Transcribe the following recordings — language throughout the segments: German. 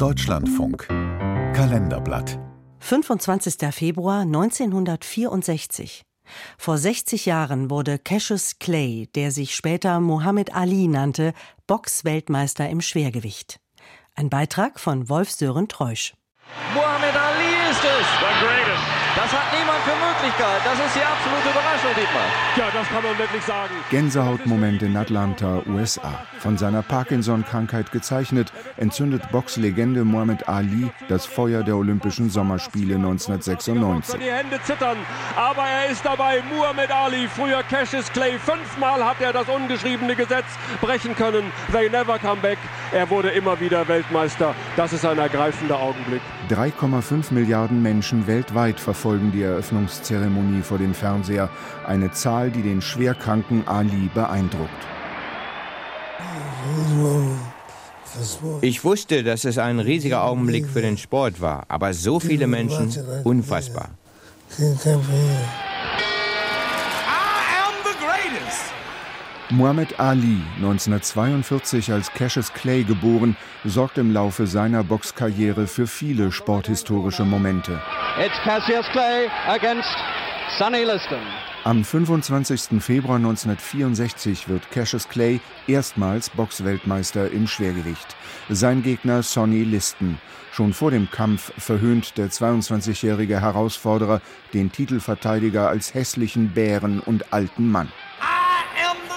Deutschlandfunk Kalenderblatt 25. Februar 1964. Vor 60 Jahren wurde Cassius Clay, der sich später Muhammad Ali nannte, Boxweltmeister im Schwergewicht. Ein Beitrag von Wolf Sören Treusch. Muhammad Ali ist es. Das hat niemand für möglich gehalten. Das ist die absolute Überraschung, Dietmar. Ja, das kann man wirklich sagen. Gänsehautmoment in Atlanta, USA. Von seiner Parkinson-Krankheit gezeichnet, entzündet Boxlegende Muhammad Ali das Feuer der Olympischen Sommerspiele 1996. Die Hände zittern, aber er ist dabei. Muhammad Ali, früher Cassius Clay. Fünfmal hat er das ungeschriebene Gesetz brechen können. They never come back. Er wurde immer wieder Weltmeister. Das ist ein ergreifender Augenblick. 3,5 Milliarden Menschen weltweit verfolgen die Eröffnungszeremonie vor dem Fernseher. Eine Zahl, die den schwerkranken Ali beeindruckt. Ich wusste, dass es ein riesiger Augenblick für den Sport war, aber so viele Menschen, unfassbar. Muhammad Ali, 1942 als Cassius Clay geboren, sorgt im Laufe seiner Boxkarriere für viele sporthistorische Momente. It's Cassius Clay against Sonny Liston. Am 25. Februar 1964 wird Cassius Clay erstmals Boxweltmeister im Schwergewicht. Sein Gegner Sonny Liston. Schon vor dem Kampf verhöhnt der 22-jährige Herausforderer den Titelverteidiger als hässlichen Bären und alten Mann. greatest. Mr. Liston is an old man.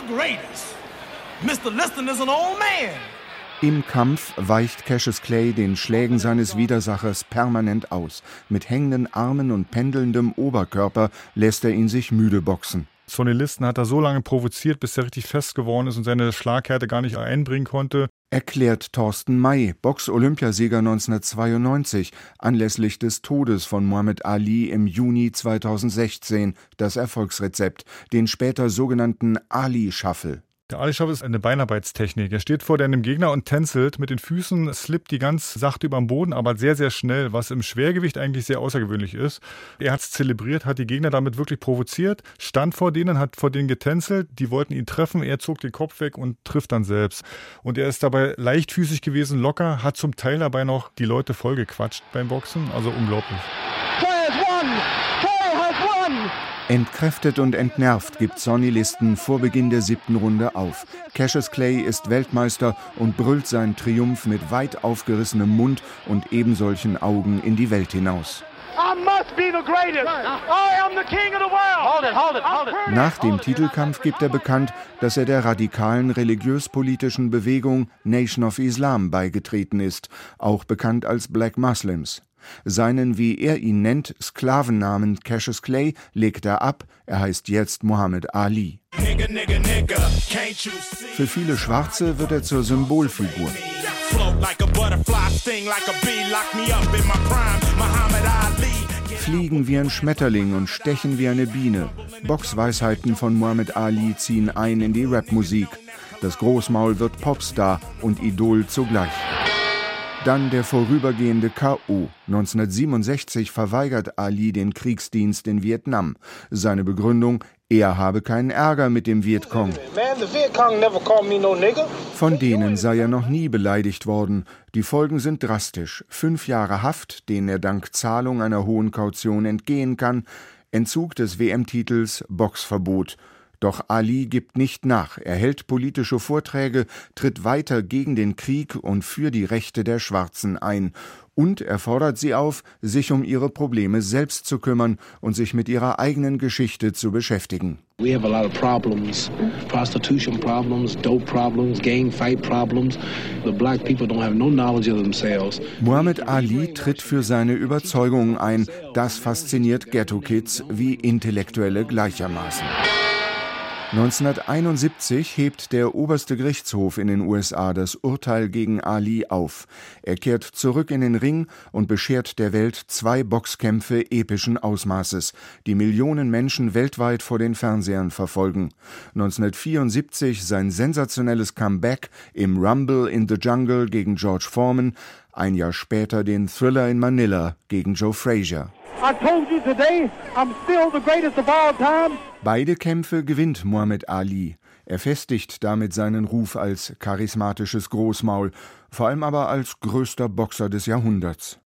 Im Kampf weicht Cassius Clay den Schlägen seines Widersachers permanent aus. Mit hängenden Armen und pendelndem Oberkörper lässt er ihn sich müde boxen. Sonny Liston hat er so lange provoziert, bis er richtig fest geworden ist und seine Schlaghärte gar nicht einbringen konnte. Erklärt Thorsten May, Box-Olympiasieger 1992, anlässlich des Todes von Muhammad Ali im Juni 2016, das Erfolgsrezept, den später sogenannten Ali-Shuffle. Der Alischaff ist eine Beinarbeitstechnik. Er steht vor deinem Gegner und tänzelt mit den Füßen, slippt die ganz sachte über den Boden, aber sehr, sehr schnell, was im Schwergewicht eigentlich sehr außergewöhnlich ist. Er hat es zelebriert, hat die Gegner damit wirklich provoziert, stand vor denen, hat vor denen getänzelt, die wollten ihn treffen, er zog den Kopf weg und trifft dann selbst. Und er ist dabei leichtfüßig gewesen, locker, hat zum Teil dabei noch die Leute vollgequatscht beim Boxen, also unglaublich. Entkräftet und entnervt gibt Sonny Listen vor Beginn der siebten Runde auf. Cassius Clay ist Weltmeister und brüllt seinen Triumph mit weit aufgerissenem Mund und ebensolchen Augen in die Welt hinaus. Nach dem Titelkampf gibt er bekannt, dass er der radikalen religiös-politischen Bewegung Nation of Islam beigetreten ist, auch bekannt als Black Muslims. Seinen, wie er ihn nennt, Sklavennamen Cassius Clay legt er ab, er heißt jetzt Muhammad Ali. Für viele Schwarze wird er zur Symbolfigur. Fliegen wie ein Schmetterling und stechen wie eine Biene. Boxweisheiten von Muhammad Ali ziehen ein in die Rapmusik. Das Großmaul wird Popstar und Idol zugleich. Dann der vorübergehende K.O. 1967 verweigert Ali den Kriegsdienst in Vietnam. Seine Begründung, er habe keinen Ärger mit dem Vietcong. Von denen sei er noch nie beleidigt worden. Die Folgen sind drastisch. Fünf Jahre Haft, denen er dank Zahlung einer hohen Kaution entgehen kann, Entzug des WM-Titels, Boxverbot. Doch Ali gibt nicht nach, er hält politische Vorträge, tritt weiter gegen den Krieg und für die Rechte der Schwarzen ein, und er fordert sie auf, sich um ihre Probleme selbst zu kümmern und sich mit ihrer eigenen Geschichte zu beschäftigen. We have a lot of problems, prostitution problems, dope problems, gang fight problems. The black people don't have no knowledge of themselves. Muhammad Ali tritt für seine Überzeugungen ein. Das fasziniert Ghetto-Kids wie Intellektuelle gleichermaßen. 1971 hebt der oberste Gerichtshof in den USA das Urteil gegen Ali auf. Er kehrt zurück in den Ring und beschert der Welt zwei Boxkämpfe epischen Ausmaßes, die Millionen Menschen weltweit vor den Fernsehern verfolgen. 1974 sein sensationelles Comeback im Rumble in the Jungle gegen George Foreman, ein Jahr später den Thriller in Manila gegen Joe Frazier. Beide Kämpfe gewinnt Muhammad Ali. Er festigt damit seinen Ruf als charismatisches Großmaul, vor allem aber als größter Boxer des Jahrhunderts.